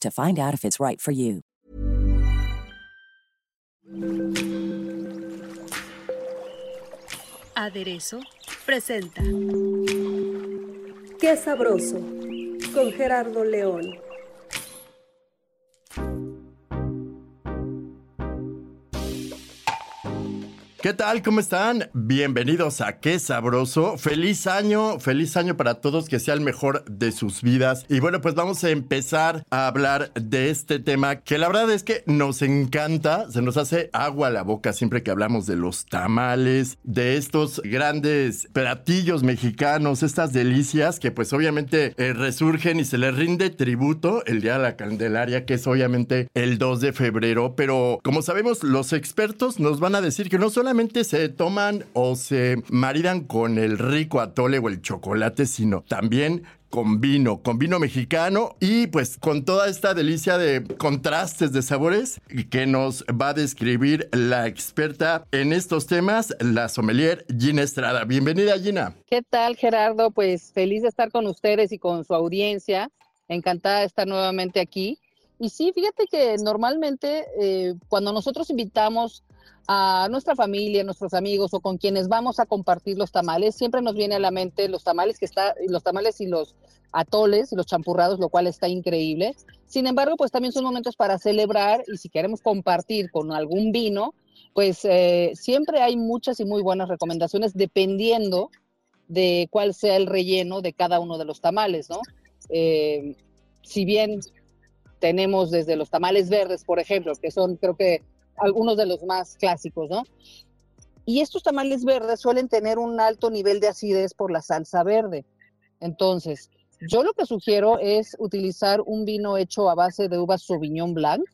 to find out if it's right for you. Aderezo presenta Qué sabroso con Gerardo León. ¿Qué tal? ¿Cómo están? Bienvenidos a Qué Sabroso. Feliz año, feliz año para todos, que sea el mejor de sus vidas. Y bueno, pues vamos a empezar a hablar de este tema que la verdad es que nos encanta, se nos hace agua a la boca siempre que hablamos de los tamales, de estos grandes platillos mexicanos, estas delicias que pues obviamente eh, resurgen y se les rinde tributo el Día de la Candelaria, que es obviamente el 2 de febrero. Pero como sabemos, los expertos nos van a decir que no solamente se toman o se maridan con el rico atole o el chocolate, sino también con vino, con vino mexicano y pues con toda esta delicia de contrastes de sabores que nos va a describir la experta en estos temas, la sommelier Gina Estrada. Bienvenida Gina. ¿Qué tal Gerardo? Pues feliz de estar con ustedes y con su audiencia. Encantada de estar nuevamente aquí. Y sí, fíjate que normalmente eh, cuando nosotros invitamos a nuestra familia, nuestros amigos o con quienes vamos a compartir los tamales, siempre nos viene a la mente los tamales que está, los tamales y los atoles y los champurrados, lo cual está increíble. Sin embargo, pues también son momentos para celebrar y si queremos compartir con algún vino, pues eh, siempre hay muchas y muy buenas recomendaciones dependiendo de cuál sea el relleno de cada uno de los tamales, ¿no? Eh, si bien tenemos desde los tamales verdes, por ejemplo, que son creo que algunos de los más clásicos, ¿no? Y estos tamales verdes suelen tener un alto nivel de acidez por la salsa verde. Entonces, yo lo que sugiero es utilizar un vino hecho a base de uva Sauvignon Blanc.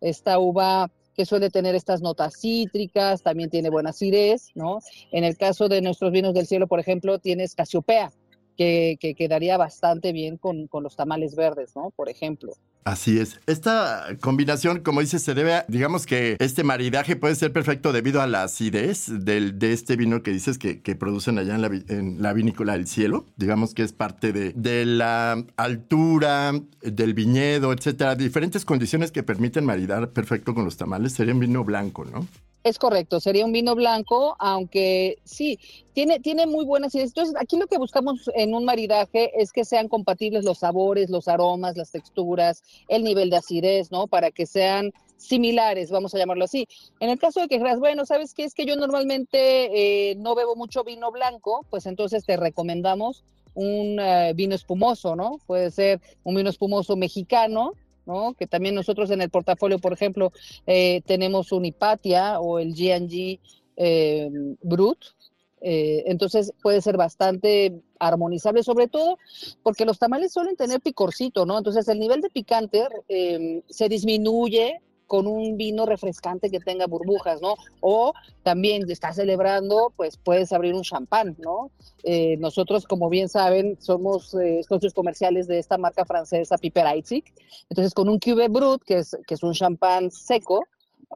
Esta uva que suele tener estas notas cítricas, también tiene buena acidez, ¿no? En el caso de nuestros vinos del cielo, por ejemplo, tienes Casiopea, que, que quedaría bastante bien con, con los tamales verdes, ¿no? Por ejemplo. Así es. Esta combinación, como dices, se debe a, digamos que este maridaje puede ser perfecto debido a la acidez del, de este vino que dices que, que producen allá en la, en la, vinícola del cielo. Digamos que es parte de, de, la altura, del viñedo, etcétera. Diferentes condiciones que permiten maridar perfecto con los tamales. Sería un vino blanco, ¿no? Es correcto, sería un vino blanco, aunque sí, tiene, tiene muy buenas ideas. Entonces, aquí lo que buscamos en un maridaje es que sean compatibles los sabores, los aromas, las texturas, el nivel de acidez, ¿no? Para que sean similares, vamos a llamarlo así. En el caso de que creas, bueno, ¿sabes qué? Es que yo normalmente eh, no bebo mucho vino blanco, pues entonces te recomendamos un uh, vino espumoso, ¿no? Puede ser un vino espumoso mexicano, que también nosotros en el portafolio, por ejemplo, eh, tenemos un Hipatia o el G&G eh, Brut, eh, entonces puede ser bastante armonizable, sobre todo porque los tamales suelen tener picorcito, ¿no? Entonces el nivel de picante eh, se disminuye con un vino refrescante que tenga burbujas, ¿no? O también estás celebrando, pues puedes abrir un champán, ¿no? Eh, nosotros, como bien saben, somos socios comerciales de esta marca francesa Piper Heidsieck. Entonces, con un Cube Brut, que es, que es un champán seco,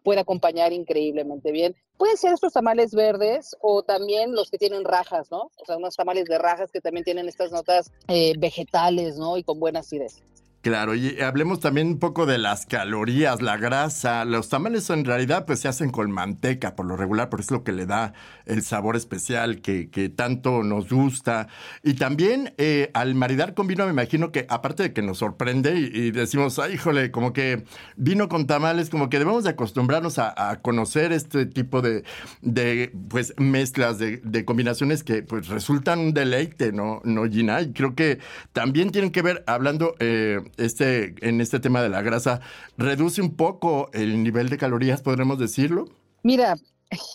puede acompañar increíblemente bien. Pueden ser estos tamales verdes o también los que tienen rajas, ¿no? O sea, unos tamales de rajas que también tienen estas notas eh, vegetales, ¿no? Y con buena acidez. Claro, y hablemos también un poco de las calorías, la grasa. Los tamales en realidad pues se hacen con manteca por lo regular, porque es lo que le da el sabor especial que, que tanto nos gusta. Y también eh, al maridar con vino me imagino que aparte de que nos sorprende y, decimos, ay, híjole, como que vino con tamales, como que debemos de acostumbrarnos a, conocer este tipo de, de pues mezclas, de, de, combinaciones que pues resultan un deleite, ¿no, no Gina? Y creo que también tienen que ver, hablando... Eh, este, en este tema de la grasa, reduce un poco el nivel de calorías, podremos decirlo? Mira,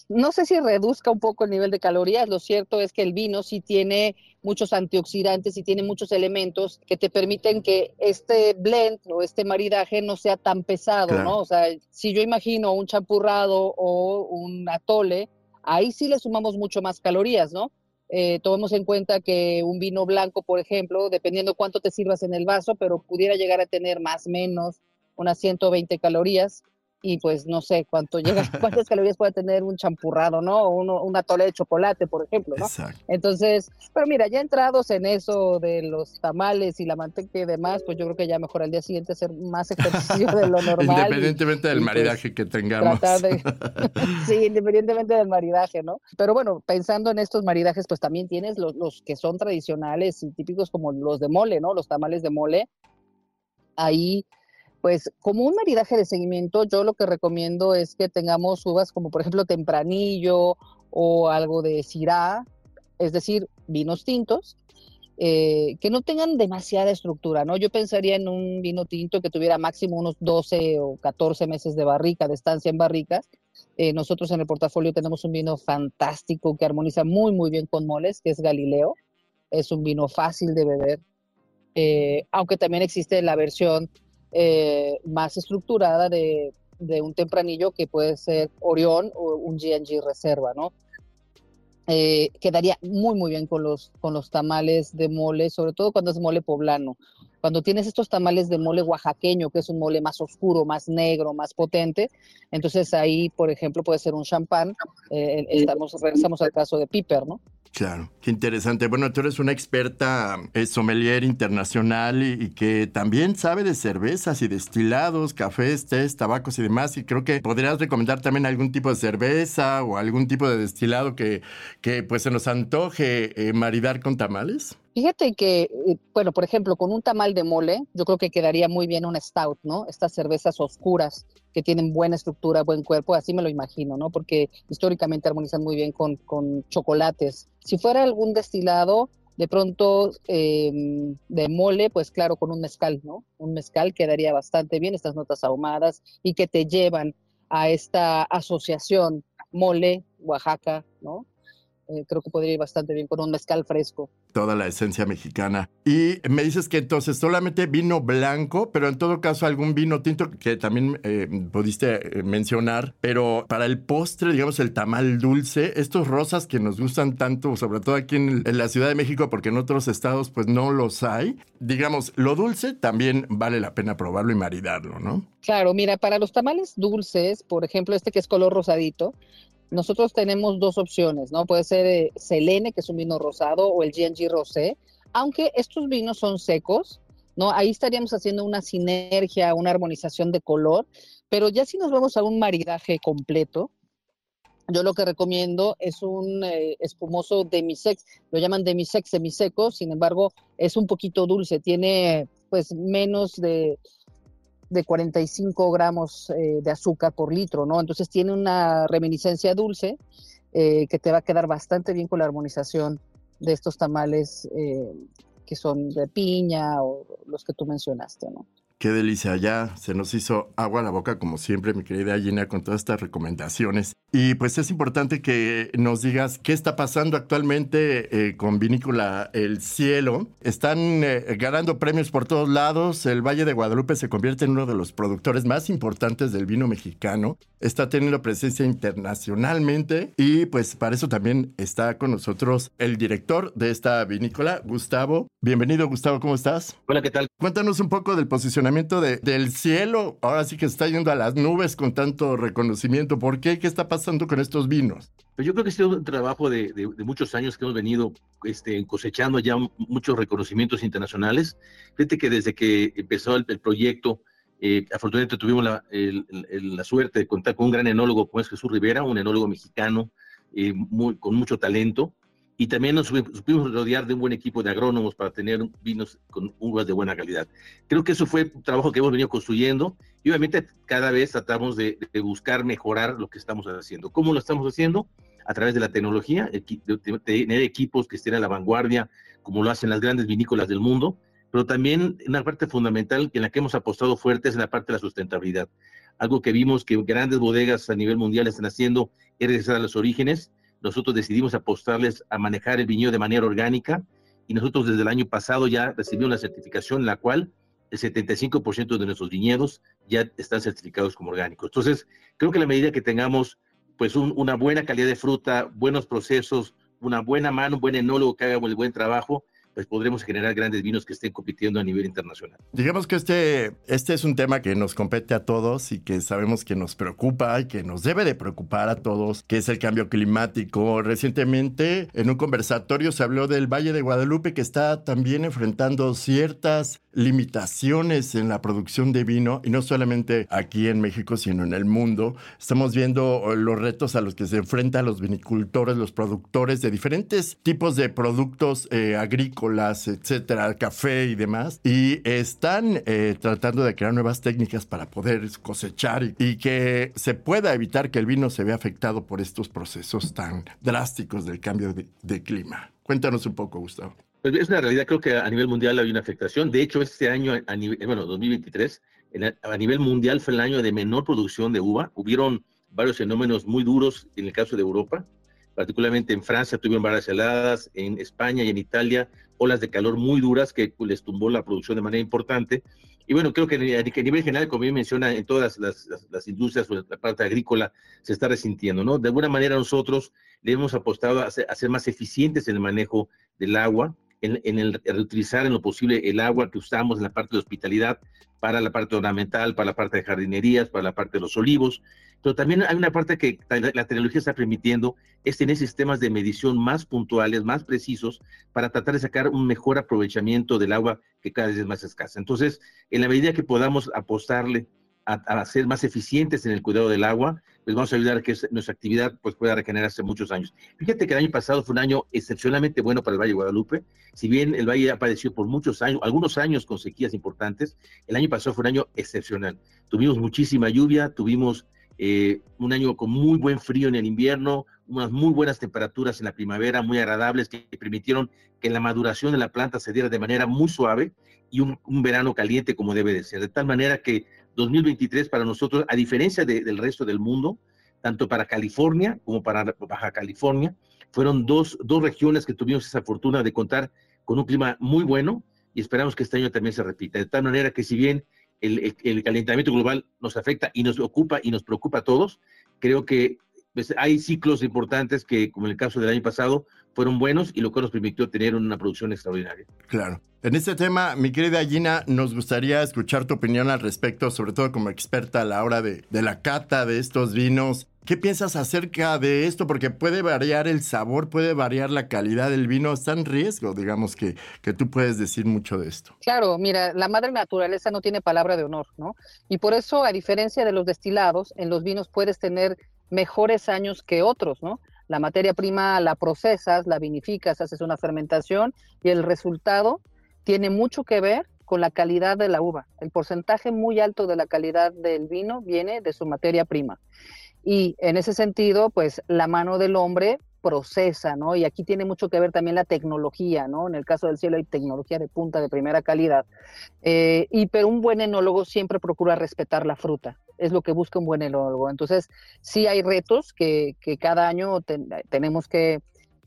no sé si reduzca un poco el nivel de calorías, lo cierto es que el vino sí tiene muchos antioxidantes y tiene muchos elementos que te permiten que este blend o este maridaje no sea tan pesado, ¿no? O sea, si yo imagino un champurrado o un atole, ahí sí le sumamos mucho más calorías, ¿no? Eh, tomemos en cuenta que un vino blanco, por ejemplo, dependiendo cuánto te sirvas en el vaso, pero pudiera llegar a tener más o menos unas 120 calorías y pues no sé cuánto llega, cuántas calorías puede tener un champurrado, ¿no? O uno, una tole de chocolate, por ejemplo, ¿no? Entonces, pero mira, ya entrados en eso de los tamales y la manteca y demás, pues yo creo que ya mejor al día siguiente hacer más ejercicio de lo normal. independientemente del pues, maridaje que tengamos. sí, independientemente del maridaje, ¿no? Pero bueno, pensando en estos maridajes, pues también tienes los, los que son tradicionales y típicos como los de mole, ¿no? Los tamales de mole. Ahí pues como un maridaje de seguimiento, yo lo que recomiendo es que tengamos uvas como por ejemplo tempranillo o algo de cirá, es decir, vinos tintos, eh, que no tengan demasiada estructura, ¿no? Yo pensaría en un vino tinto que tuviera máximo unos 12 o 14 meses de barrica, de estancia en barricas. Eh, nosotros en el portafolio tenemos un vino fantástico que armoniza muy, muy bien con moles, que es Galileo. Es un vino fácil de beber, eh, aunque también existe la versión eh, más estructurada de, un tempranillo que puede ser Orión o un GNG Reserva, ¿no? Eh, quedaría muy, muy bien con los, con los tamales de mole, sobre todo cuando es mole poblano. Cuando tienes estos tamales de mole oaxaqueño, que es un mole más oscuro, más negro, más potente, entonces ahí, por ejemplo, puede ser un champán. Eh, estamos, regresamos al caso de Piper, ¿no? Claro, qué interesante. Bueno, tú eres una experta eh, sommelier internacional y, que también sabe de cervezas y destilados, cafés, tés, tabacos y demás. Y creo que podrías recomendar también algún tipo de cerveza o algún tipo de destilado que, que pues se nos antoje eh, maridar con tamales. Fíjate que, eh, bueno, por ejemplo, con un tamal de mole, yo creo que quedaría muy bien un stout, ¿no? Estas cervezas oscuras que tienen buena estructura, buen cuerpo, así me lo imagino, ¿no? Porque históricamente armonizan muy bien con, chocolates. Si fuera algún destilado, de pronto em, de mole, pues claro, con un mezcal, ¿no? Un mezcal quedaría bastante bien, estas notas ahumadas y que te llevan a esta asociación mole, Oaxaca, ¿no? Eh, creo que podría ir bastante bien con un mezcal fresco. Toda la esencia mexicana. Y me dices que entonces solamente vino blanco, pero en todo caso algún vino tinto que también eh, pudiste eh, mencionar, pero para el postre, digamos el tamal dulce, estos rosas que nos gustan tanto, sobre todo aquí en, en la Ciudad de México, porque en otros estados pues no los hay, digamos, lo dulce también vale la pena probarlo y maridarlo, ¿no? Claro, mira, para los tamales dulces, por ejemplo, este que es color rosadito, nosotros tenemos dos opciones, ¿no? Puede ser eh, Selene, que es un vino rosado, o el GNG Rosé, aunque estos vinos son secos, ¿no? Ahí estaríamos haciendo una sinergia, una armonización de color, pero ya si nos vamos a un maridaje completo, yo lo que recomiendo es un eh, espumoso demisex, lo llaman demisex semiseco, sin embargo, es un poquito dulce, tiene pues menos de de 45 gramos eh, de azúcar por litro, ¿no? Entonces tiene una reminiscencia dulce eh, que te va a quedar bastante bien con la armonización de estos tamales eh, que son de piña o los que tú mencionaste, ¿no? Qué delicia, ya se nos hizo agua a la boca como siempre, mi querida Gina, con todas estas recomendaciones. Y pues es importante que nos digas qué está pasando actualmente eh, con Vinícola El Cielo. Están eh, ganando premios por todos lados. El Valle de Guadalupe se convierte en uno de los productores más importantes del vino mexicano. Está teniendo presencia internacionalmente y pues para eso también está con nosotros el director de esta vinícola, Gustavo. Bienvenido, Gustavo, ¿cómo estás? Hola, ¿qué tal? Cuéntanos un poco del posicionamiento posicionamiento de, del cielo ahora sí que está yendo a las nubes con tanto reconocimiento. ¿Por qué? ¿Qué está pasando con estos vinos? Pues yo creo que ha sido un trabajo de, muchos años que hemos venido este, cosechando ya muchos reconocimientos internacionales. Fíjate que desde que empezó el, proyecto, eh, afortunadamente tuvimos la, la, suerte de contar con un gran enólogo como es Jesús Rivera, un enólogo mexicano eh, muy, con mucho talento, y también nos supimos rodear de un buen equipo de agrónomos para tener vinos con uvas de buena calidad. Creo que eso fue un trabajo que hemos venido construyendo y obviamente cada vez tratamos de, buscar mejorar lo que estamos haciendo. ¿Cómo lo estamos haciendo? A través de la tecnología, de tener equipos que estén a la vanguardia, como lo hacen las grandes vinícolas del mundo, pero también una parte fundamental en la que hemos apostado fuerte es en la parte de la sustentabilidad. Algo que vimos que grandes bodegas a nivel mundial están haciendo es regresar a los orígenes, nosotros decidimos apostarles a manejar el viñedo de manera orgánica y nosotros desde el año pasado ya recibimos la certificación en la cual el 75% de nuestros viñedos ya están certificados como orgánicos. Entonces, creo que la medida que tengamos pues una buena calidad de fruta, buenos procesos, una buena mano, un buen enólogo que haga el buen trabajo, pues podremos generar grandes vinos que estén compitiendo a nivel internacional. Digamos que este, este es un tema que nos compete a todos y que sabemos que nos preocupa y que nos debe de preocupar a todos, que es el cambio climático. Recientemente en un conversatorio se habló del Valle de Guadalupe que está también enfrentando ciertas limitaciones en la producción de vino y no solamente aquí en México, sino en el mundo. Estamos viendo los retos a los que se enfrentan los vinicultores, los productores de diferentes tipos de productos eh, agrícolas, etcétera, café y demás, y están eh, tratando de crear nuevas técnicas para poder cosechar y, que se pueda evitar que el vino se vea afectado por estos procesos tan drásticos del cambio de clima. Cuéntanos un poco, Gustavo. Pues es una realidad, creo que a nivel mundial hay una afectación. De hecho, este año, a nivel, bueno, 2023, a nivel mundial fue el año de menor producción de uva. Hubieron varios fenómenos muy duros en el caso de Europa, particularmente en Francia tuvieron varias heladas, en España y en Italia olas de calor muy duras que les tumbó la producción de manera importante. Y bueno, creo que a nivel general, como bien menciona, en todas las, las, industrias o la parte agrícola se está resintiendo, ¿no? De alguna manera nosotros le hemos apostado a ser, a ser más eficientes en el manejo del agua, en, el reutilizar en lo posible el agua que usamos en la parte de hospitalidad para la parte ornamental, para la parte de jardinerías, para la parte de los olivos. Pero también hay una parte que la tecnología está permitiendo, es tener sistemas de medición más puntuales, más precisos, para tratar de sacar un mejor aprovechamiento del agua que cada vez es más escasa. Entonces, en la medida que podamos apostarle a, ser más eficientes en el cuidado del agua, pues vamos a ayudar a que nuestra actividad pues, pueda regenerarse muchos años. Fíjate que el año pasado fue un año excepcionalmente bueno para el Valle de Guadalupe. Si bien el Valle ha padecido por muchos años, algunos años con sequías importantes, el año pasado fue un año excepcional. Tuvimos muchísima lluvia, tuvimos eh, un año con muy buen frío en el invierno, unas muy buenas temperaturas en la primavera, muy agradables, que permitieron que la maduración de la planta se diera de manera muy suave y un, un verano caliente como debe de ser. De tal manera que 2023 para nosotros, a diferencia del resto del mundo, tanto para California como para Baja California, fueron dos, dos regiones que tuvimos esa fortuna de contar con un clima muy bueno y esperamos que este año también se repita. De tal manera que si bien el, el, calentamiento global nos afecta y nos ocupa y nos preocupa a todos, creo que pues, hay ciclos importantes que, como en el caso del año pasado, fueron buenos y lo que nos permitió tener una producción extraordinaria. Claro. En este tema, mi querida Gina, nos gustaría escuchar tu opinión al respecto, sobre todo como experta a la hora de, de la cata de estos vinos. ¿Qué piensas acerca de esto? Porque puede variar el sabor, puede variar la calidad del vino. Está en riesgo, digamos, que, que tú puedes decir mucho de esto. Claro, mira, la madre naturaleza no tiene palabra de honor, ¿no? Y por eso, a diferencia de los destilados, en los vinos puedes tener mejores años que otros, ¿no? La materia prima la procesas, la vinificas, haces una fermentación y el resultado tiene mucho que ver con la calidad de la uva. El porcentaje muy alto de la calidad del vino viene de su materia prima. Y en ese sentido, pues la mano del hombre procesa, ¿no? Y aquí tiene mucho que ver también la tecnología, ¿no? En el caso del cielo hay tecnología de punta de primera calidad. Eh, y pero un buen enólogo siempre procura respetar la fruta, es lo que busca un buen enólogo. Entonces, sí hay retos que, que cada año tenemos que,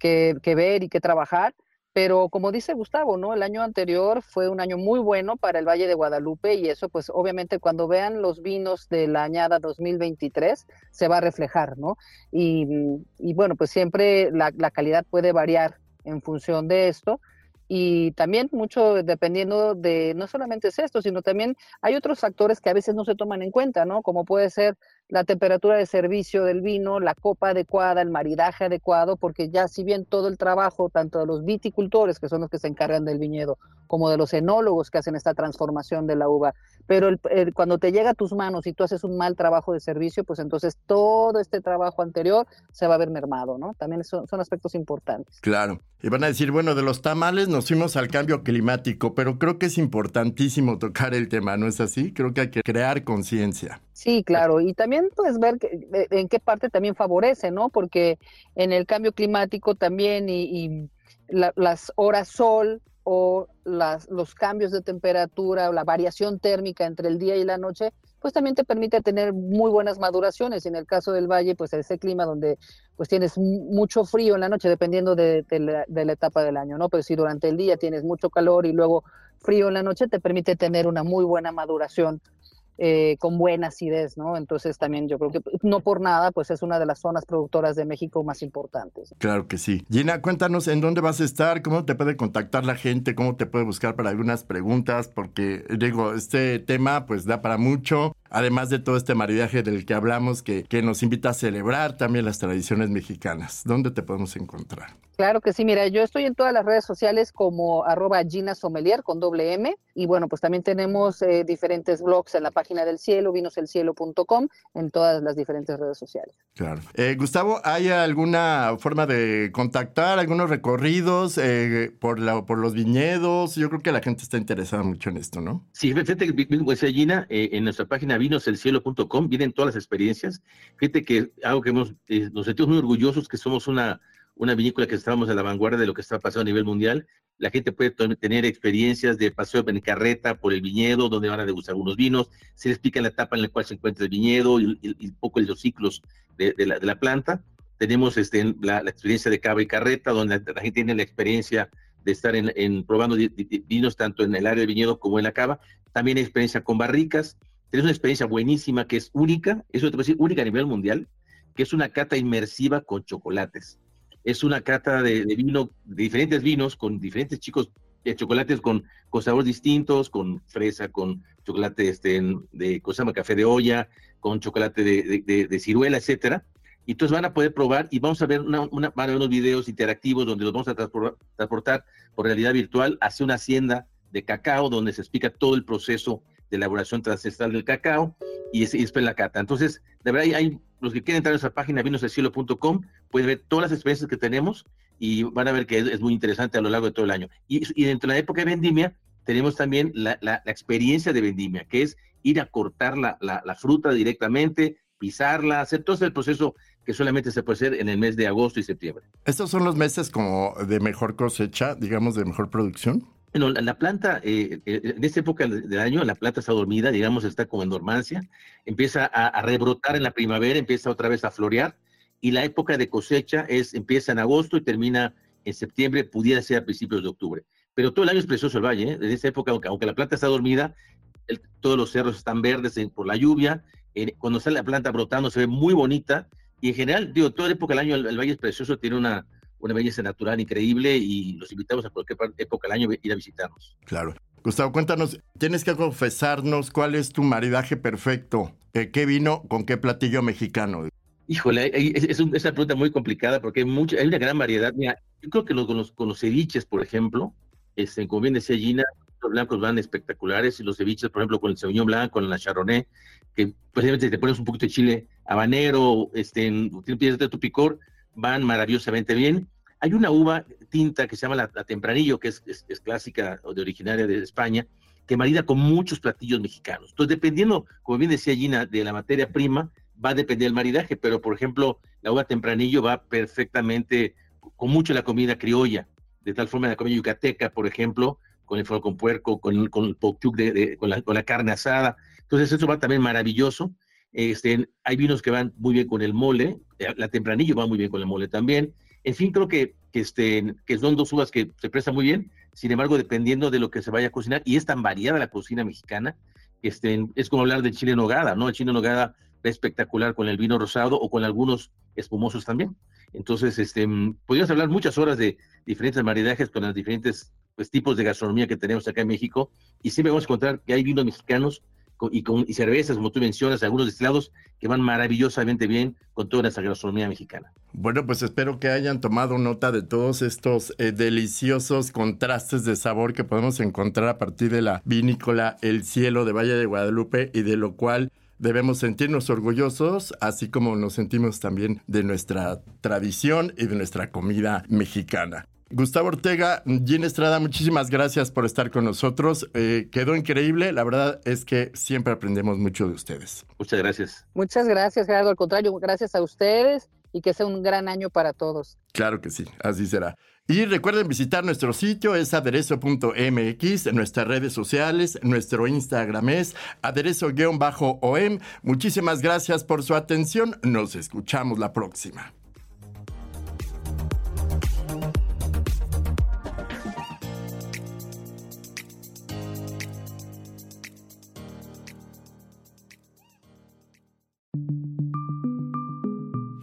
que, ver y que trabajar, pero como dice Gustavo, ¿no? El año anterior fue un año muy bueno para el Valle de Guadalupe y eso pues obviamente cuando vean los vinos de la añada 2023 se va a reflejar, ¿no? Y, bueno, pues siempre la, calidad puede variar en función de esto y también mucho dependiendo de, no solamente es esto, sino también hay otros factores que a veces no se toman en cuenta, ¿no? Como puede ser la temperatura de servicio del vino, la copa adecuada, el maridaje adecuado, porque ya si bien todo el trabajo, tanto de los viticultores, que son los que se encargan del viñedo, como de los enólogos que hacen esta transformación de la uva, pero cuando te llega a tus manos y tú haces un mal trabajo de servicio, pues entonces todo este trabajo anterior se va a ver mermado, ¿no? También son, son aspectos importantes. Claro. Y van a decir, bueno, de los tamales nos fuimos al cambio climático, pero creo que es importantísimo tocar el tema, ¿no es así? Creo que hay que crear conciencia. Sí, claro, y también puedes ver en qué parte también favorece, ¿no? Porque en el cambio climático también y, las horas sol o los cambios de temperatura o la variación térmica entre el día y la noche, pues también te permite tener muy buenas maduraciones. En el caso del valle, pues ese clima donde pues tienes mucho frío en la noche, dependiendo de, la, de la etapa del año, ¿no? Pero si durante el día tienes mucho calor y luego frío en la noche, te permite tener una muy buena maduración eh, con buena acidez, ¿no? Entonces también yo creo que no por nada, pues es una de las zonas productoras de México más importantes. Claro que sí. Gina, cuéntanos en dónde vas a estar, cómo te puede contactar la gente, cómo te puede buscar para algunas preguntas, porque digo, este tema pues da para mucho además de todo este maridaje del que hablamos, que, que nos invita a celebrar también las tradiciones mexicanas. ¿Dónde te podemos encontrar? Claro que sí, mira, yo estoy en todas las redes sociales como arroba Gina Sommelier con doble M y bueno, pues también tenemos eh, diferentes blogs en la página del cielo, vinoselcielo.com, en todas las diferentes redes sociales. Claro. Eh, Gustavo, ¿hay alguna forma de contactar, algunos recorridos eh, por, la, por los viñedos? Yo creo que la gente está interesada mucho en esto, ¿no? Sí, fíjate que, pues, Gina, en nuestra página vinoselcielo.com vienen todas las experiencias. Fíjate que algo que hemos, eh, nos sentimos muy orgullosos que somos una, una vinícola que estamos a la vanguardia de lo que está pasando a nivel mundial. La gente puede tener experiencias de paseo en carreta por el viñedo, donde van a degustar algunos vinos, se les explica la etapa en la cual se encuentra el viñedo y, un poco los ciclos de, la, de, la, planta. Tenemos este, la, experiencia de cava y carreta, donde la, gente tiene la experiencia de estar en, en probando vinos tanto en el área de viñedo como en la cava. También hay experiencia con barricas Tienes una experiencia buenísima que es única, eso te decir, única a nivel mundial, que es una cata inmersiva con chocolates. Es una cata de, vino, de diferentes vinos, con diferentes chicos, de chocolates con, con sabores distintos, con fresa, con chocolate este, de, cosa café de olla, con chocolate de, de, ciruela, etcétera. Y entonces van a poder probar y vamos a ver una, van a ver unos videos interactivos donde los vamos a transportar por realidad virtual hacia una hacienda de cacao donde se explica todo el proceso de elaboración transestral del cacao y, es, después la cata. Entonces, de verdad, hay, los que quieren entrar a nuestra página vinosdelcielo.com pueden ver todas las experiencias que tenemos y van a ver que es, muy interesante a lo largo de todo el año. Y, y, dentro de la época de vendimia, tenemos también la, experiencia de vendimia, que es ir a cortar la, la, fruta directamente, pisarla, hacer todo ese proceso que solamente se puede hacer en el mes de agosto y septiembre. ¿Estos son los meses como de mejor cosecha, digamos, de mejor producción? Bueno, la, planta, eh, eh, en esta época del año, la planta está dormida, digamos, está como en dormancia, empieza a, rebrotar en la primavera, empieza otra vez a florear, y la época de cosecha es, empieza en agosto y termina en septiembre, pudiera ser a principios de octubre. Pero todo el año es precioso el valle, ¿eh? en esta época, aunque, la planta está dormida, todos los cerros están verdes por la lluvia, cuando sale la planta brotando se ve muy bonita, y en general, digo, toda la época del año el valle es precioso, tiene una una belleza natural increíble y los invitamos a cualquier época del año a ir a visitarnos. Claro. Gustavo, cuéntanos, tienes que confesarnos cuál es tu maridaje perfecto. ¿Qué vino con qué platillo mexicano? Híjole, es, una pregunta muy complicada porque hay, mucha, hay una gran variedad. Mira, yo creo que con, los, con los ceviches, por ejemplo, este, como bien decía Gina, los blancos van espectaculares y los ceviches, por ejemplo, con el Sauvignon Blanc, con la Chardonnay, que precisamente te pones un poquito de chile habanero, este, tienes de tu picor, van maravillosamente bien. Hay una uva tinta que se llama la, tempranillo, que es, clásica o de originaria de España, que marida con muchos platillos mexicanos. Entonces, dependiendo, como bien decía Gina, de la materia prima, va a depender del maridaje, pero por ejemplo, la uva tempranillo va perfectamente con mucho la comida criolla, de tal forma la comida yucateca, por ejemplo, con el fuego con puerco, con, con el pochuc, de, con, la, con, la, carne asada. Entonces, eso va también maravilloso. Este, hay vinos que van muy bien con el mole, eh, la tempranillo va muy bien con el mole también. En fin, creo que, este, que son dos uvas que se prestan muy bien, sin embargo, dependiendo de lo que se vaya a cocinar, y es tan variada la cocina mexicana, este, es como hablar de chile en nogada, ¿no? El chile en nogada es espectacular con el vino rosado o con algunos espumosos también. Entonces, este, podríamos hablar muchas horas de diferentes maridajes con las diferentes pues, tipos de gastronomía que tenemos acá en México y siempre vamos a encontrar que hay vinos mexicanos y, con, y cervezas, como tú mencionas, algunos destilados que van maravillosamente bien con toda nuestra gastronomía mexicana. Bueno, pues espero que hayan tomado nota de todos estos eh, deliciosos contrastes de sabor que podemos encontrar a partir de la vinícola El Cielo de Valle de Guadalupe y de lo cual debemos sentirnos orgullosos, así como nos sentimos también de nuestra tradición y de nuestra comida mexicana. Gustavo Ortega, Gina Estrada, muchísimas gracias por estar con nosotros. Eh, quedó increíble. La verdad es que siempre aprendemos mucho de ustedes. Muchas gracias. Muchas gracias, Gerardo. Al contrario, gracias a ustedes y que sea un gran año para todos. Claro que sí, así será. Y recuerden visitar nuestro sitio, es aderezo.mx, en nuestras redes sociales, nuestro Instagram es aderezo-om. Muchísimas gracias por su atención. Nos escuchamos la próxima.